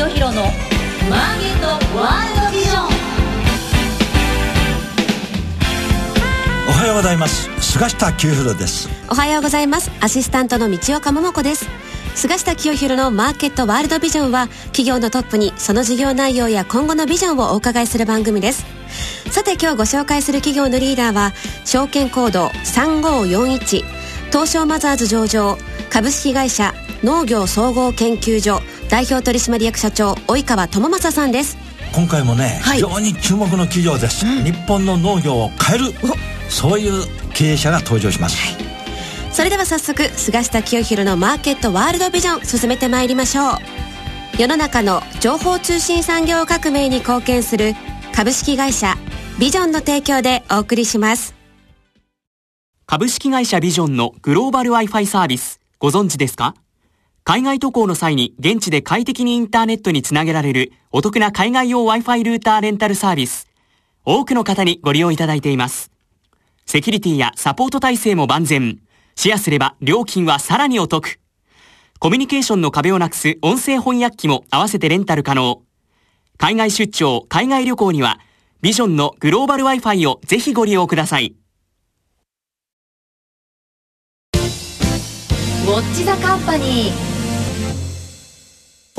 清弘のマーケットワールドビジョン。おはようございます。菅下清弘です。おはようございます。アシスタントの道岡桃子です。菅下清弘のマーケットワールドビジョンは企業のトップにその事業内容や今後のビジョンをお伺いする番組です。さて今日ご紹介する企業のリーダーは証券コード3541東証マザーズ上場株式会社農業総合研究所代表取締役社長及川智正さんです。今回もね、はい。非常に注目の企業です、日本の農業を変えるそういう経営者が登場します、それでは早速菅下清弘のマーケットワールドビジョン進めてまいりましょう。世の中の情報通信産業革命に貢献する株式会社ビジョンの提供でお送りします。株式会社ビジョンのグローバル Wi-Fi サービス、ご存知ですか？海外渡航の際に現地で快適にインターネットにつなげられるお得な海外用 Wi-Fi ルーターレンタルサービス。多くの方にご利用いただいています。セキュリティやサポート体制も万全。シェアすれば料金はさらにお得。コミュニケーションの壁をなくす音声翻訳機も合わせてレンタル可能。海外出張、海外旅行には、ビジョンのグローバル Wi-Fi をぜひご利用ください。ウォッチザカンパニー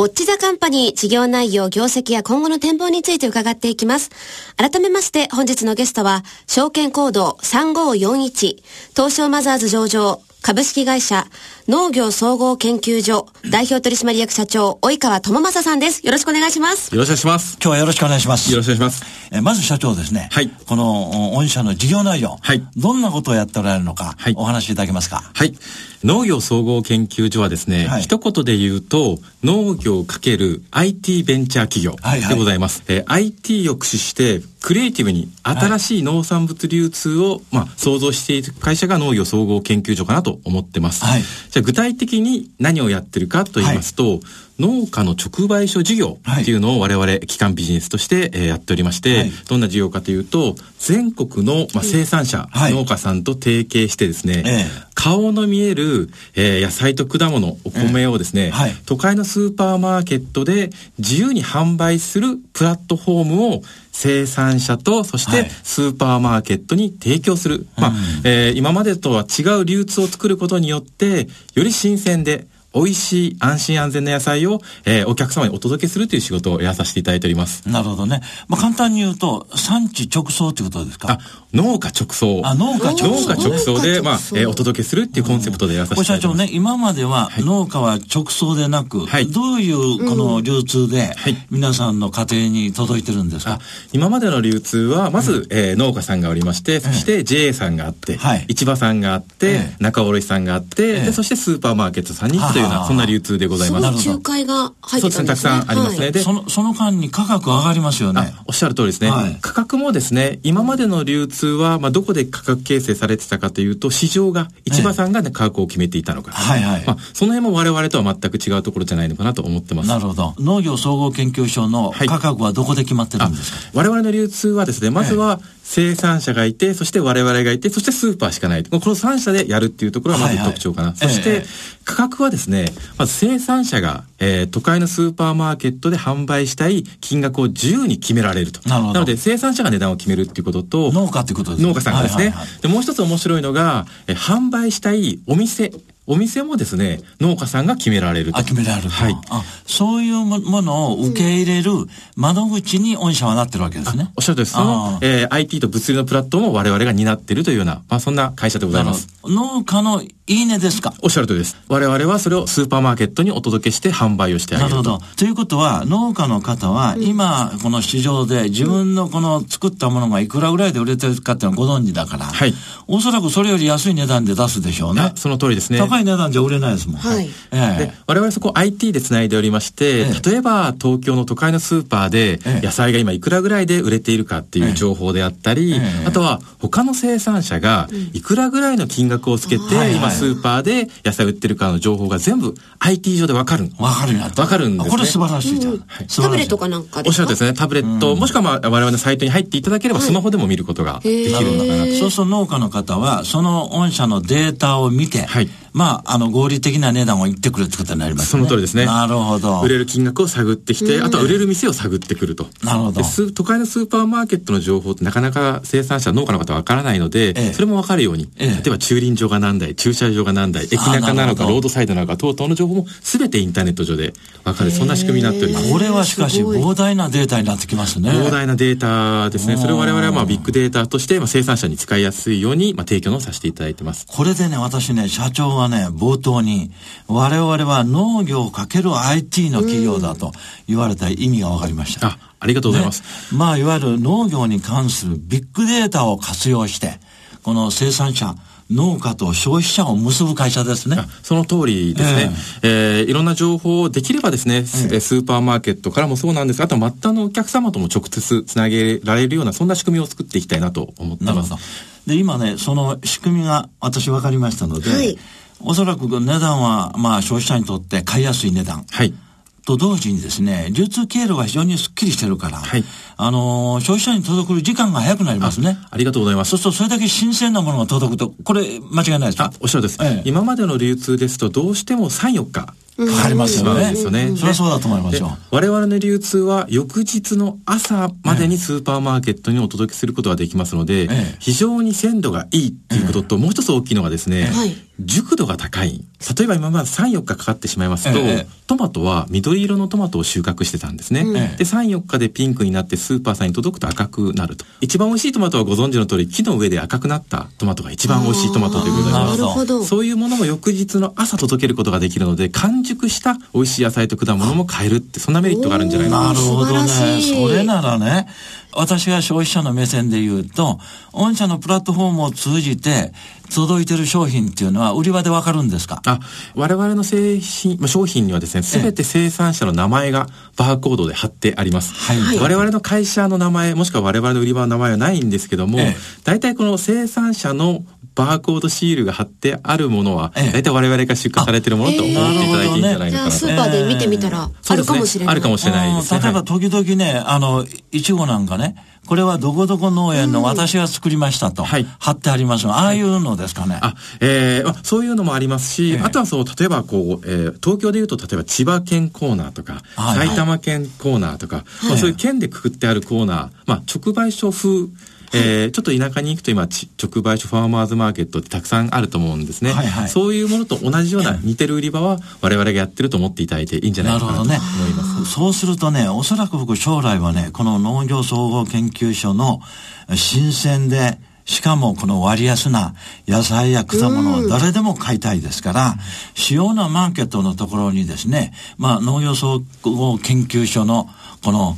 ウォッチザカンパニー事業内容、業績や今後の展望について伺っていきます。改めまして本日のゲストは、証券コード3541、東証マザーズ上場、株式会社農業総合研究所代表取締役社長及川智正さんです。よろしくお願いします。よろしくお願いします。今日はよろしくお願いしますよろしくお願いします。えーまず社長ですね、はいこのお御社の事業内容、はいどんなことをやっておられるのか、はいお話しいただけますか？はい。農業総合研究所はですね、はい一言で言うと、農業×ア IT ベンチャー企業はいはいでございます。えー IT を駆使して、クリエイティブに新しい農産物流通を、まあ、創造している会社が農業総合研究所かなと思ってます。はいじゃあ具体的に何をやってるかと言いますと、農家の直売所事業っていうのを我々基幹ビジネスとして、えーやっておりまして、はい。どんな事業かというと、全国の、まあ、生産者、はい。農家さんと提携してですね、ええ。顔の見える、えー野菜と果物、お米をですね、都会のスーパーマーケットで自由に販売するプラットフォームを生産者と、そしはい。てスーパーマーケットに提供する。まあ、えー今までとは違う流通を作ることによって、より新鮮で、美味しい安心安全な野菜を、えーお客様にお届けするという仕事をやらさせていただいております。なるほどね。まあ、簡単に言うと、産地直送ということですか？あ、農家直送。あ農家直送。農家直送で、まあえーお届けするっていうコンセプトでやらさせていただいてます。社長ね、今までは農家は直送でなく、はい。どういうこの流通ではい。皆さんの家庭に届いてるんですか、あ今までの流通は、まず、えー農家さんがおりまして、そして JA さんがあって、はい。市場さんがあって、ええ仲卸さんがあって、ええで、そしてスーパーマーケットさんにというような、はあそんな流通でございすごます。い仲介が入そうですね、たくってたんですね。さんありますね。はいで、その、その間に価格上がりますよねあ。おっしゃる通りですね、はい価格もですね、今までの流通は、まあ、どこで価格形成されてたかというと、市場が、市場さんが、ね価格を決めていたのか。はいはいまあ、その辺も我々とは全く違うところじゃないのかなと思ってます。なるほど。農業総合研究所のはい価格はどこで決まってるんですか、我々の流通はですね、まずは生産者がいて、そして我々がいて、そしてスーパーしかない。この3社でやるっていうところがまず特徴かな。はいはいそして、ええ価格はですね、まず生産者が、えー都会のスーパーマーケットで販売したい金額を自由に決められると。なので、生産者が値段を決めるっていうことと、農家ってことですね農家さんがですね、で、もう一つ面白いのが、え販売したいお店、お店もですね、農家さんが決められると。あ、決められると。はい。あ、そういうもものを受け入れる窓口に御社はなってるわけですね。おっしゃるとりです。そのあ、えー IT と物流のプラットフォームを我々が担っているというような、まあそんな会社でございます。農家のいいねですか？おっしゃるとりです。我々はそれをスーパーマーケットにお届けして販売をしてあげると。なるほど。ということは、農家の方は、今、この市場で自分のこの作ったものがいくらぐらいで売れてるかっていうのはご存知だから、はいおそらくそれより安い値段で出すでしょうねあ。その通りですね。高い値段じゃ売れないですもん。はい。ええ。で我々そこ IT で繋いでおりまして、ええ。例えば東京の都会のスーパーでええ。野菜が今いくらぐらいで売れているかっていう情報であったり、ええ。あとは他の生産者がいくらぐらいの金額をつけて、はいはい。今スーパーで野菜売ってるかの情報が全部 IT 上でわかる。わかるようになった。わかるんですね。これ素晴らしいじゃん。素晴らしい。タブレットかなんかでおっしゃるとですね、タブレット、もしくはまあ我々のサイトに入っていただければスマホでも見ることができるのかなと。そうすると農家の方は、その御社のデータを見て、はいまあ、あの、合理的な値段を言ってくるってことになりますね。その通りですね。なるほど。売れる金額を探ってきて、あとは売れる店を探ってくると。なるほど。都会のスーパーマーケットの情報ってなかなか生産者、農家の方はわからないので、ええ、それもわかるように、え、例えば駐輪場が何台、駐車場が何台、駅中なのか、ロードサイドなのか、等々の情報も全てインターネット上でわかる、そんな仕組みになっております。これはしかし膨大なデータになってきますね。膨大なデータですね。それを我々はまあビッグデータとして、まあ、生産者に使いやすいように、まあ、提供のさせていただいてます。これでね、私ね、社長がね、冒頭に、我々は農業かける IT の企業だと言われた意味が分かりました。あ、ありがとうございます。ね、まあ、いわゆる農業に関するビッグデータを活用して、この生産者、農家と消費者を結ぶ会社ですね。その通りですね。えー、えー、いろんな情報をできればですね、えー、スーパーマーケットからもそうなんですが、あと末端のお客様とも直接つなげられるような、そんな仕組みを作っていきたいなと思ってます。なるほど。で、今ね、その仕組みが私分かりましたので、はい、おそらく値段は、まあ消費者にとって買いやすい値段。はい。と同時にですね、流通経路が非常にスッキリしてるから、はい、あのー、消費者に届く時間が早くなりますね。ありがとうございます。そうするとそれだけ新鮮なものが届くと、これ間違いないですか？あ、おっしゃるです、ええ。今までの流通ですとどうしても3、4日かかりますよね。それはそうだと思いますよ。我々の流通は翌日の朝までにスーパーマーケットにお届けすることができますので、非常に鮮度がいいっていうことと、もう一つ大きいのがですね、熟度が高い。例えば今まで3、4日かかってしまいますと、トマトは緑色のトマトを収穫してたんですね。で、3、4日でピンクになってスーパーさんに届くと赤くなると。一番美味しいトマトはご存知の通り、木の上で赤くなったトマトが一番美味しいトマトということでなるほど。そういうものも翌日の朝届けることができるので、完熟した美味しい野菜と果物も買えるって、そんなメリットがあるんじゃないかな。なるほどね。それならね、私が消費者の目線で言うと、御社のプラットフォームを通じて、届いてる商品っていうのは売り場でわかるんですか？あ、我々の製品、まあ、商品にはですね、すべて生産者の名前がバーコードで貼ってあります。はい。我々の会社の名前、もしくは我々の売り場の名前はないんですけども、大体この生産者のバーコードシールが貼ってあるものは、大体我々が出荷されてるものと思っていただいていいんじゃないのかなと。スーパーで見てみたら、あるかもしれない。あるかもしれないです、例えば時々ね、あの、いちごなんかね、これはどこどこ農園の私が作りましたと、貼ってありますああいうのですかね？あ、えー、そういうのもありますし、あとはそう、例えばこう、えー、東京でいうと、例えば千葉県コーナーとか、埼玉県コーナーとか、まあ、そういう県でくくってあるコーナー、まあ、直売所風、えー、ちょっと田舎に行くと今、直売所ファーマーズマーケットってたくさんあると思うんですね。はいはい、そういうものと同じような似てる売り場は我々がやってると思っていただいていいんじゃないかなと思います。ね、そうするとね、おそらく僕将来はね、この農業総合研究所の新鮮で、しかもこの割安な野菜や果物を誰でも買いたいですから、主要なマーケットのところにですね、まあ農業総合研究所のこの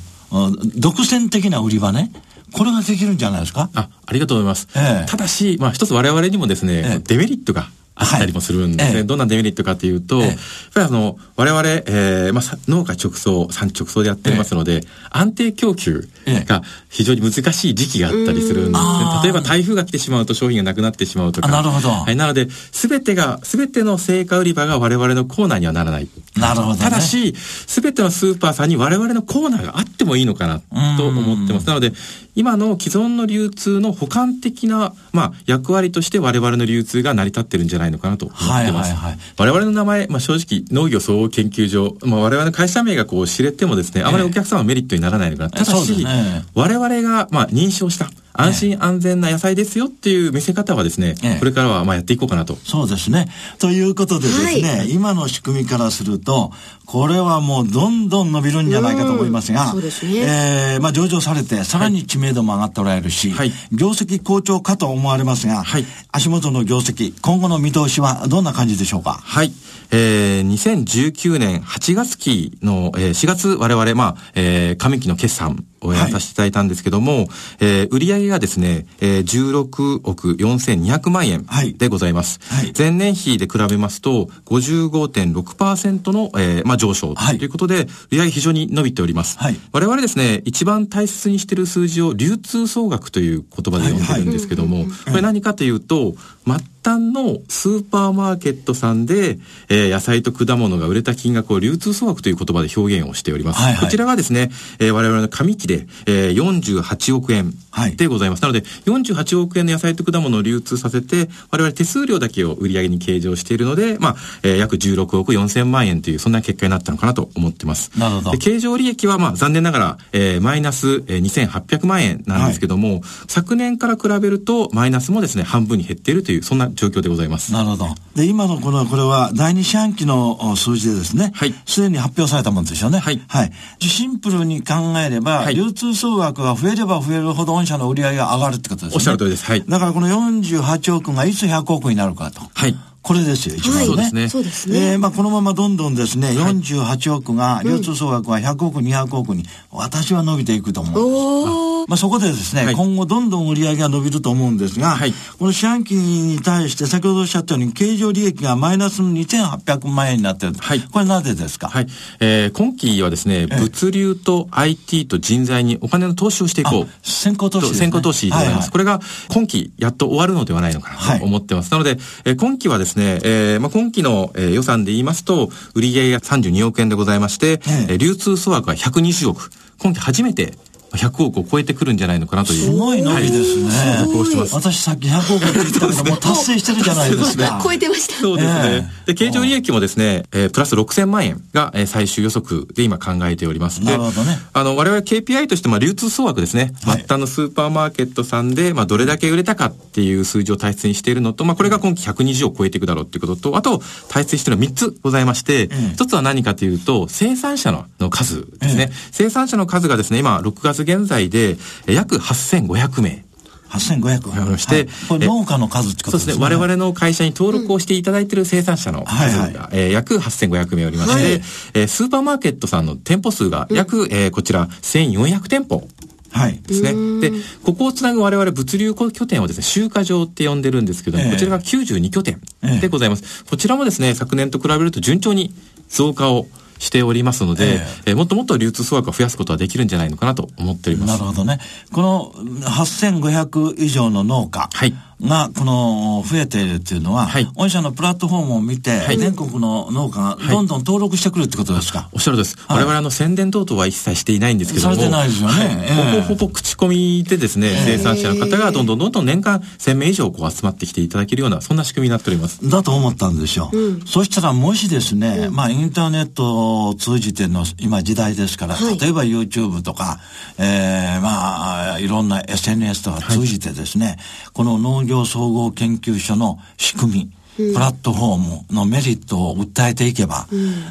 独占的な売り場ね、これができるんじゃないですか？あ、ありがとうございます。ええ、ただし、まあ一つ我々にもですね、ええ、デメリットがあったりもするんですね。はい、どんなデメリットかというと、ええ、やっぱりあの、我々、えー、まあ、農家直送、産地直送でやっていますので、え、安定供給が非常に難しい時期があったりするんですね。例えば台風が来てしまうと商品がなくなってしまうとか。なるほど。はい、なので、すべてが、すべての成果売り場が我々のコーナーにはならない。なるほど、ね、ただし、すべてのスーパーさんに我々のコーナーがあってもいいのかなと思ってます。なので、今の既存の流通の補完的な、まあ、役割として我々の流通が成り立ってるんじゃないのかなと思ってます。はいはいはい、我々の名前、まあ、正直農業総合研究所、まあ、我々の会社名がこう知れてもですね、あまりお客様はメリットにならないのかな。ただし、ね、我々が、まあ、認証した、安心安全な野菜ですよっていう見せ方はですね、ええ、これからはまあやっていこうかなと。そうですね。ということでですね、はい、今の仕組みからすると、これはもうどんどん伸びるんじゃないかと思いますが、そうですね。えー、まあ上場されて、さらに知名度も上がっておられるし、はい、業績好調かと思われますが、はい、足元の業績、今後の見通しはどんな感じでしょうか？はい。えー、2019年8月期の、えー、4月我々、まあ、えー、上期の決算をやらさせていただいたんですけども、はい、えー、売上がですね、えー、16億4200万円でございます。はい、前年比で比べますと、55.6%の、えー、まあ、上昇ということで、はい、売上非常に伸びております。はい、我々ですね、一番大切にしている数字を流通総額という言葉で呼んでるんですけども、これ何かというと、末端のスーパーマーケットさんで、えー、野菜と果物が売れた金額を流通総額という言葉で表現をしております。はいはい、こちらがですね、えー、我々の上期で、えー、48億円はいでございます。なので、48億円の野菜と果物を流通させて、我々手数料だけを売り上げに計上しているので、まあ、えー約16億4000万円という、そんな結果になったのかなと思ってます。なるほどで経常利益は、まあ、残念ながら、えーマイナス、えー2800万円なんですけども、昨年から比べると、マイナスもですね、半分に減っているという、そんな状況でございます。なるほど。で、今のこの、これは第二四半期のお数字でですね、はいすでに発表されたもんですよね。はいはい。シンプルに考えれば、はい流通総額が増えれば増えるほど御社の売り上げが上がるってことですね。おっしゃる通りですはいだからこの48億がいつ100億になるかと。はい。これですよ、一番ね。そうですねそうですね。えーまあ、このままどんどんですね、48億が、流通総額が100億、200億に、私は伸びていくと思うんです。まあ、そこでですね、はい今後どんどん売り上げが伸びると思うんですが、はいこの四半期に対して先ほどおっしゃったように経常利益がマイナスの2800万円になってる。はいこれなぜですか？はい。えー今期はですね、物流と IT と人材にお金の投資をしていこう。あ先行投資ね先行投資でございます。はいはいこれが今期やっと終わるのではないのかはないと思ってます。なので、えー今期はですね、えーまあ、今期の、えー予算で言いますと、売上が32億円でございまして、えええー流通総額が120億。今期初めて100億を超えてくるんじゃないのかなという。すごい伸びですね。はいす私さっき100億って言ったけど、もう達成してるじゃないですか。超えてました。そうですね。えで、経常利益もですね、えープラス6000万円が、えー最終予測で今考えております。でなるほどねあの、我々 KPI として、まあ、流通総額ですね。はい末端のスーパーマーケットさんで、まあ、どれだけ売れたかっていう数字を大切にしているのと、まあ、これが今期120を超えていくだろうっていうことと、あと、大切にしているのは3つございまして、え一つは何かというと、生産者のの数ですね。生産者の数がですね、今、6月現在で、えー約8500名。8500わかりましてはいこれ農家の数ってことですね。そうですね。我々の会社に登録をしていただいている生産者の数が、はいはいえー約8500名おりまして、はいえースーパーマーケットさんの店舗数が約、えーこちら1400店舗。はい。ですね。で、ここをつなぐ我々物流拠点をですね、集荷場って呼んでるんですけども、ええこちらが92拠点ええでございます。こちらもですね、昨年と比べると順調に増加をしておりますので、ええーもっともっと流通総額を増やすことはできるんじゃないのかなと思っております。なるほどね。この8500以上の農家はいが、この増えているっていうのは、はい。御社のプラットフォームを見て、い。全国の農家がどんどん登録してくるってことですか、おっしゃるとです。はい。我々あの宣伝等々は一切していないんですけども。されてないですよね。はいええ。ほぼほぼ口コミでですね、生産者の方がどんどんどんどん年間1000名以上こう集まってきていただけるような、そんな仕組みになっております。だと思ったんですよ。そしたらもしですね、まあインターネットを通じての今時代ですから、はい。例えば YouTube とか、えー、まあいろんな SNS とか通じてですね、この農業総合研究所の仕組み、プラットフォームのメリットを訴えていけば、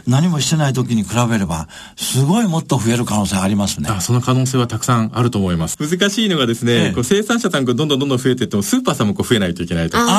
何もしてない時に比べれば、すごいもっと増える可能性ありますね。あその可能性はたくさんあると思います。難しいのがですね、ええこう生産者さんがどんどんどんどん増えていっても、スーパーさんもこう増えないといけないと。この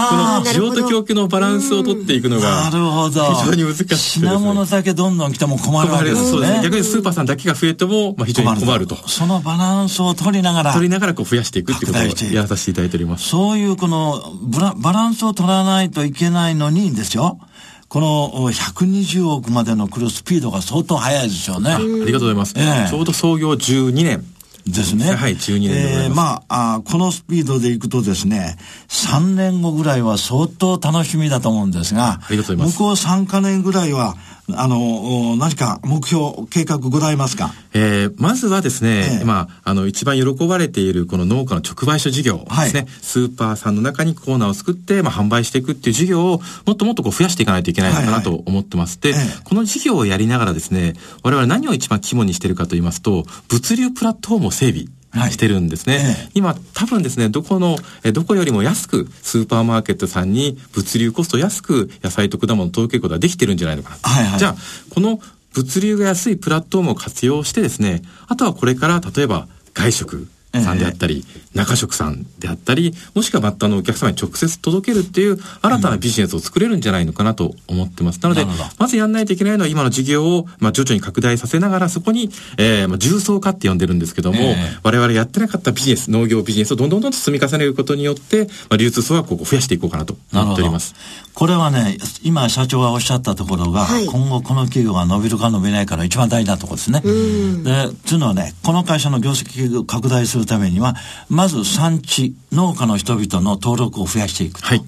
需要と供給のバランスを取っていくのが、なるほど。非常に難しくてですね品物だけどんどん来ても困るわけですね。そうですね。逆にスーパーさんだけが増えても、まあ、非常に困ると。そのバランスを取りながら、取りながらこう増やしていくっていうことをやらさせていただいております。そういうこのブラバランスを取らないといけないのにですよ。このお120億までの来るスピードが相当速いですよね。ありがとうございます。ええちょうど創業12年。ですね。はい12年でございますえーまああ、このスピードでいくとですね、3年後ぐらいは相当楽しみだと思うんですが、ありがとうございます向こう3か年ぐらいは、あの、お何か目標、計画ございますか？えーまずはですね、ええ。まあ、あの、一番喜ばれているこの農家の直売所事業ですね、はい。スーパーさんの中にコーナーを作って、まあ、販売していくっていう事業をもっともっとこう増やしていかないといけないのかなと思ってます。で、ええ。この事業をやりながらですね、我々何を一番肝にしてるかと言いますと、物流プラットフォームを整備。はい。してるんですね、ええ。今多分ですねどこのえどこよりも安くスーパーマーケットさんに物流コスト安く野菜と果物を届けることができてるんじゃないのかな。とはいはい。じゃあこの物流が安いプラットフォームを活用してですね、あとはこれから例えば外食さんであったり、中食さんであったり、もしくは末端のお客様に直接届けるっていう新たなビジネスを作れるんじゃないのかなと思ってます。なのでまずやんないといけないのは今の事業を、まあ、徐々に拡大させながら、そこに、えー、まあ、重層化って呼んでるんですけども、ええ我々やってなかったビジネス、農業ビジネスをどんどんどんどん積み重ねることによって、まあ、流通層額をこう増やしていこうかなと思っております。これはね、今社長がおっしゃったところが、はい今後この企業が伸びるか伸びないかの一番大事なところですね。で、というのはね、この会社の業績を拡大するためには、まず産地、農家の人々の登録を増やしていくと。はい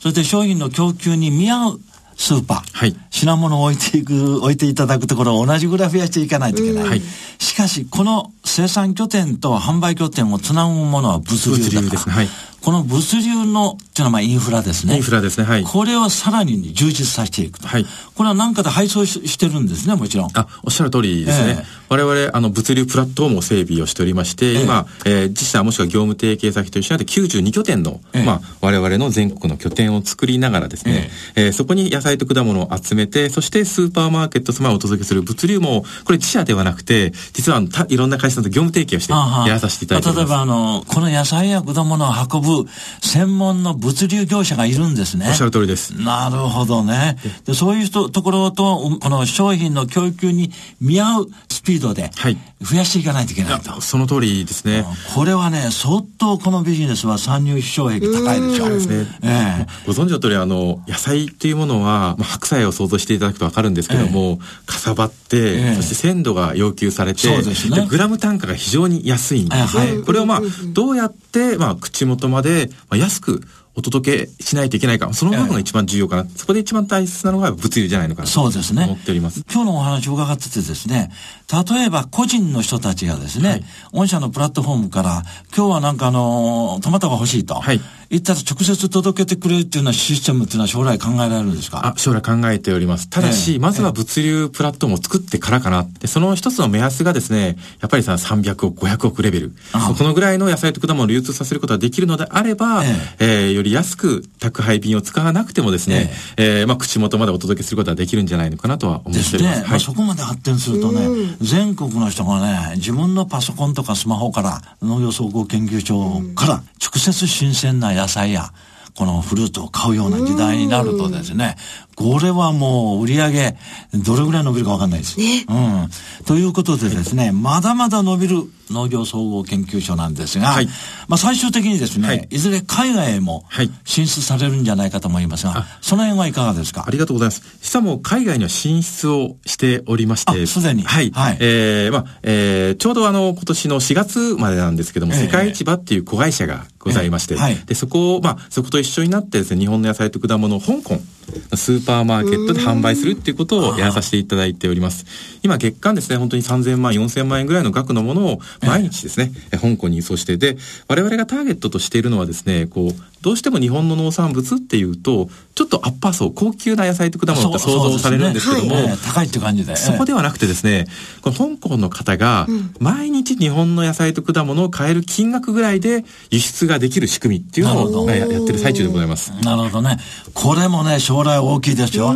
そして商品の供給に見合うスーパー、はい品物を置いていく、置いていただくところを同じぐらい増やしていかないといけない。はいしかし、この生産拠点と販売拠点をつなぐものは物流だから。物流ですねはいこの物流の、っていうのはまあインフラですね。インフラですねはいこれをさらに充実させていくと。はいこれは何かで配送ししてるんですね、もちろん。あ、おっしゃる通りですね。ええ我々、あの、物流プラットフォームを整備をしておりまして、え今、えー自社もしくは業務提携先と一緒になって92拠点の、ええまあ、我々の全国の拠点を作りながらですね、えーそこに野菜と果物を集めて、そしてスーパーマーケット様をお届けする物流も、これ自社ではなくて、実はたいろんな会社と業務提携をして、やらさせていただいております。例えば、あの、この野菜や果物を運ぶ専門の物流業者がいるんですね。おっしゃる通りです。なるほどね。で、そういう人、ところと、うんこの商品の供給に見合うスピードで、はい増やしていかないといけないと。その通りですね。これはね、相当このビジネスは参入障壁高いでしょ。ですねええご存知の通り、あの、野菜っていうものは、まあ、白菜を想像していただくとわかるんですけども、かさばって、ええそして鮮度が要求されて、ねグラム単価が非常に安いんですね。はいはいこれをまあ、どうやって、まあ、口元まで、まで、安くお届けしないといけないか、その部分が一番重要かな。そこで一番大切なのが物流じゃないのかなとそうですね。思っております。今日のお話を伺っててですね、例えば個人の人たちがですね、はい御社のプラットフォームから、今日はなんかあの、トマトが欲しいと。はい言ったら直接届けてくれるっていうようなシステムっていうのは将来考えられるんですか？あ、将来考えております。ただし、ええまずは物流プラットフォームを作ってからかな。で、その一つの目安がですね、やっぱりさ、300億、500億レベル。あこのぐらいの野菜と果物を流通させることができるのであれば、ええーより安く宅配便を使わなくてもですね、えーまあ、口元までお届けすることができるんじゃないのかなとは思ですね。っております。まあ、そこまで発展するとね、全国の人がね、自分のパソコンとかスマホから、農業総合研究所から、直接新鮮な野菜や、このフルーツを買うような時代になるとですね、これはもう売り上げ、どれぐらい伸びるかわかんないです。うん。ということでですね、まだまだ伸びる農業総合研究所なんですが、はいまあ最終的にですね、はいい、ずれ海外へもはい進出されるんじゃないかと思いますが、その辺はいかがですか？ありがとうございます。実はもう海外には進出をしておりまして。あすでにはい。はいえーまあ、えーちょうどあの、今年の4月までなんですけども、ええ世界市場っていう子会社がございまして、ええはい。で、そこを、まあ、そこと一緒になってですね、日本の野菜と果物を香港のスーパーマーケットで販売するっていうことをやらさせていただいております。今、月間ですね、本当に3000万、4000万円ぐらいの額のものを毎日ですね、え香港に輸送して、で、我々がターゲットとしているのはですね、こう、どうしても日本の農産物っていうと、ちょっとアッパー層、高級な野菜と果物って想像されるんですけども、そうええ高いっていう感じで。そこではなくてですね、この香港の方が、毎日日本の野菜と果物を買える金額ぐらいで輸出ができる仕組みっていうのをややってる最中でございます。なるほどね。これもね、将来大きいですよ。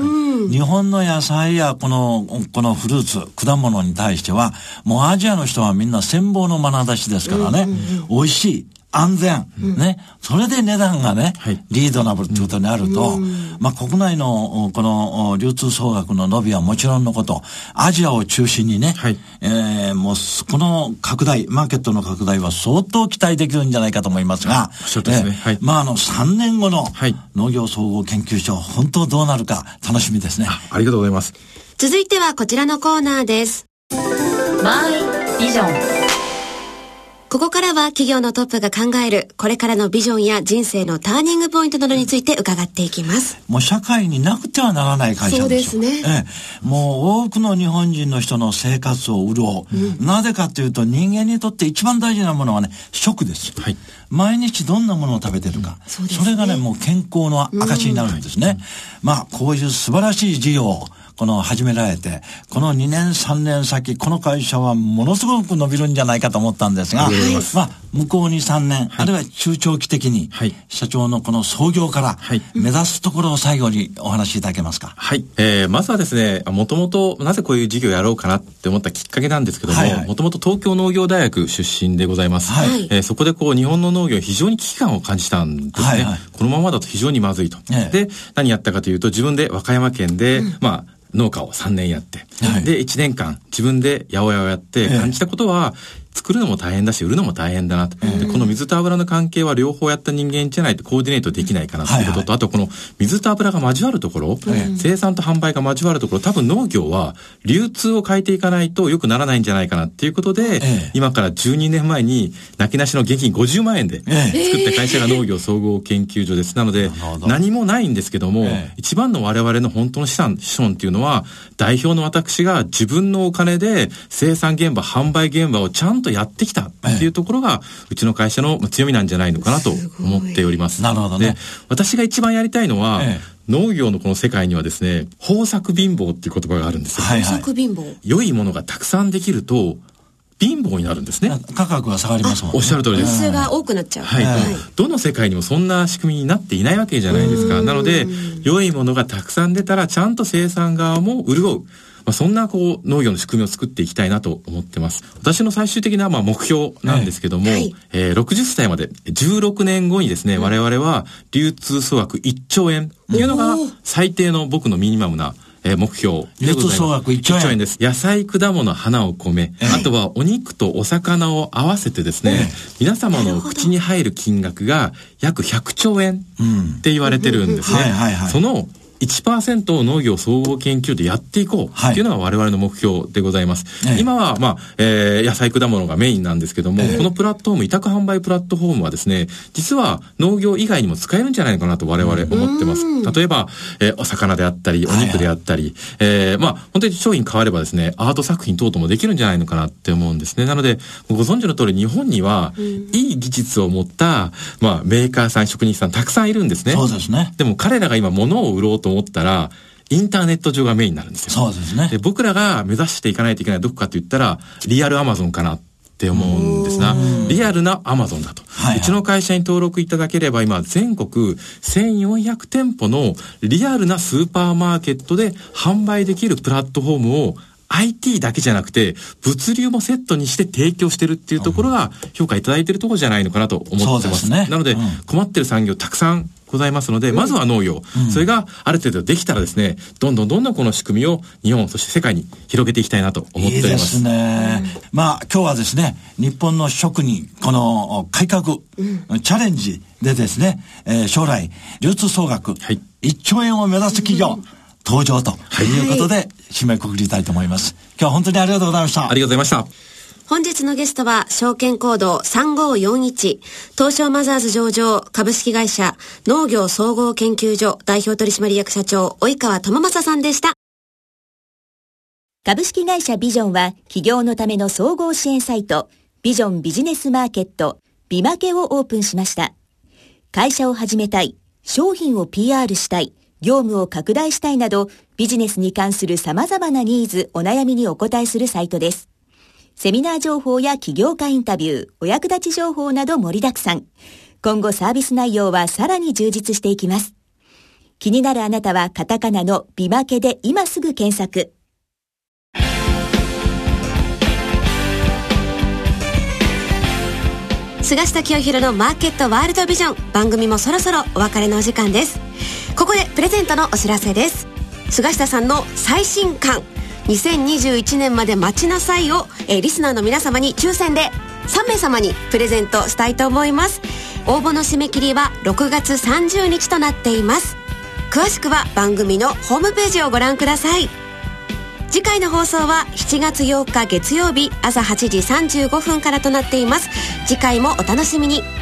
日本の野菜やこの、このフルーツ、果物に対しては、もうアジアの人はみんな羨望の眼差しですからね。美味しい。安全、ね。それで値段がね、はい。リードナブルってことになると、まあ国内のこのお流通総額の伸びはもちろんのこと、アジアを中心にね、はい。えーもうすこの拡大、マーケットの拡大は相当期待できるんじゃないかと思いますが、おっしゃるとおりですね。えーはい。まああの3年後のはい。農業総合研究所、本当どうなるか楽しみですね。ありがとうございます。続いてはこちらのコーナーです。マイビジョンここからは企業のトップが考えるこれからのビジョンや人生のターニングポイントなどについて伺っていきます。もう社会になくてはならない会社ですよ。そうですええ、もう多くの日本人の人の生活を潤う。なぜかというと人間にとって一番大事なものはね、食です。はい毎日どんなものを食べてるか。そうですねれがね、もう健康の証になるんですね。まあ、こういう素晴らしい事業を、この始められて、この2年3年先、この会社はものすごく伸びるんじゃないかと思ったんですが、ありがとうございまあ、向こうに3年、あるいは中長期的に、はい社長のこの創業からはい目指すところを最後にお話しいただけますか？はい。えー、まずはですね、もともとなぜこういう事業をやろうかなって思ったきっかけなんですけどもはいはい、もともと東京農業大学出身でございます。はいえーそこでこう日本の農業非常に危機感を感じたんですね。はいはいこのままだと非常にまずいと。ええで、何やったかというと自分で和歌山県で、まあ、農家を3年やって、はい。で、1年間自分で八百屋をやってええ。感じたことは、作るのも大変だし、売るのも大変だなと。で、この水と油の関係は両方やった人間じゃないとコーディネートできないかなということと、はいはいあとこの水と油が交わるところ、ええ生産と販売が交わるところ、多分農業は流通を変えていかないと良くならないんじゃないかなっていうことで、ええ。今から12年前に泣きなしの現金50万円でええ。作った会社が農業総合研究所です。なので何もないんですけども、ええ。一番の我々の本当の資産、資本っていうのは代表の私が自分のお金で生産現場、販売現場をちゃんんとやってきたっていうところが、うちの会社の強みなんじゃないのかなと思っております。なるほどね。で私が一番やりたいのは、ええ。農業のこの世界にはですね、豊作貧乏っていう言葉があるんですよ。はいはい。作貧乏良いものがたくさんできると、貧乏になるんですね。価格が下がりますもんねおっしゃる通りです。が多くなっちゃうはい、どの世界にもそんな仕組みになっていないわけじゃないですか。なので、良いものがたくさん出たら、ちゃんと生産側も潤う。まあ、そんなこう農業の仕組みを作っていきたいなと思ってます。私の最終的なまあ目標なんですけども、ええはいえー60歳まで16年後にですね、我々は流通総額1兆円っていうのが最低の僕のミニマムなえー目標でございます。流通総額1兆円です。野菜、果物、花を米、ええあとはお肉とお魚を合わせてですね、皆様の口に入る金額が約100兆円って言われてるんですね。その1%を農業総合研究でやっていこうっていうのが我々の目標でございます。ええ今は、まあ、えー野菜果物がメインなんですけども、このプラットフォーム、委託販売プラットフォームはですね、実は農業以外にも使えるんじゃないのかなと我々思ってます。例えば、えーお魚であったり、お肉であったり、えーまあ、本当に商品変わればですね、アート作品等々もできるんじゃないのかなって思うんですね。なので、ご存知の通り日本には、いい技術を持った、まあ、メーカーさん、職人さんたくさんいるんですね。そうですねでも彼らが今物を売ろうと思ったら、インターネット上がメインになるんですよ。そうですね。で僕らが目指していかないといけないどこかと言ったら、リアルアマゾンかなって思うんですが、リアルなアマゾンだと、はいはい。うちの会社に登録いただければ今全国1400店舗のリアルなスーパーマーケットで販売できるプラットフォームを IT だけじゃなくて物流もセットにして提供してるっていうところが評価いただいてるところじゃないのかなと思ってま。ですすね。なので、うん。困ってる産業たくさんございますので、まずは農業、それがある程度できたらですね、どんどんどんどんこの仕組みを日本、そして世界に広げていきたいなと思っておりま。いいですすね。まあ今日はですね、日本の職人、この改革、チャレンジでですね、えー将来、流通総額、はい。1兆円を目指す企業、登場ということで、締めくくりたいと思います。今日は本当にありがとうございました。ありがとうございました。本日のゲストは、証券コード3541、東証マザーズ上場株式会社農業総合研究所代表取締役社長、及川智正さんでした。株式会社ビジョンは企業のための総合支援サイトビジョンビジネスマーケットビマケをオープンしました。会社を始めたい、商品を PR したい、業務を拡大したいなどビジネスに関する様々なニーズ、お悩みにお答えするサイトです。セミナー情報や起業家インタビュー、お役立ち情報など盛りだくさん。今後サービス内容はさらに充実していきます。気になるあなたはカタカナのビマケで今すぐ検索。菅下清弘のマーケットワールドビジョン番組もそろそろお別れのお時間ですここでプレゼントのお知らせです。菅下さんの最新刊。2021年まで待ちなさいを、えーリスナーの皆様に抽選で3名様にプレゼントしたいと思います。応募の締め切りは6月30日となっています。詳しくは番組のホームページをご覧ください。次回の放送は7月8日月曜日朝8時35分からとなっています。次回もお楽しみに。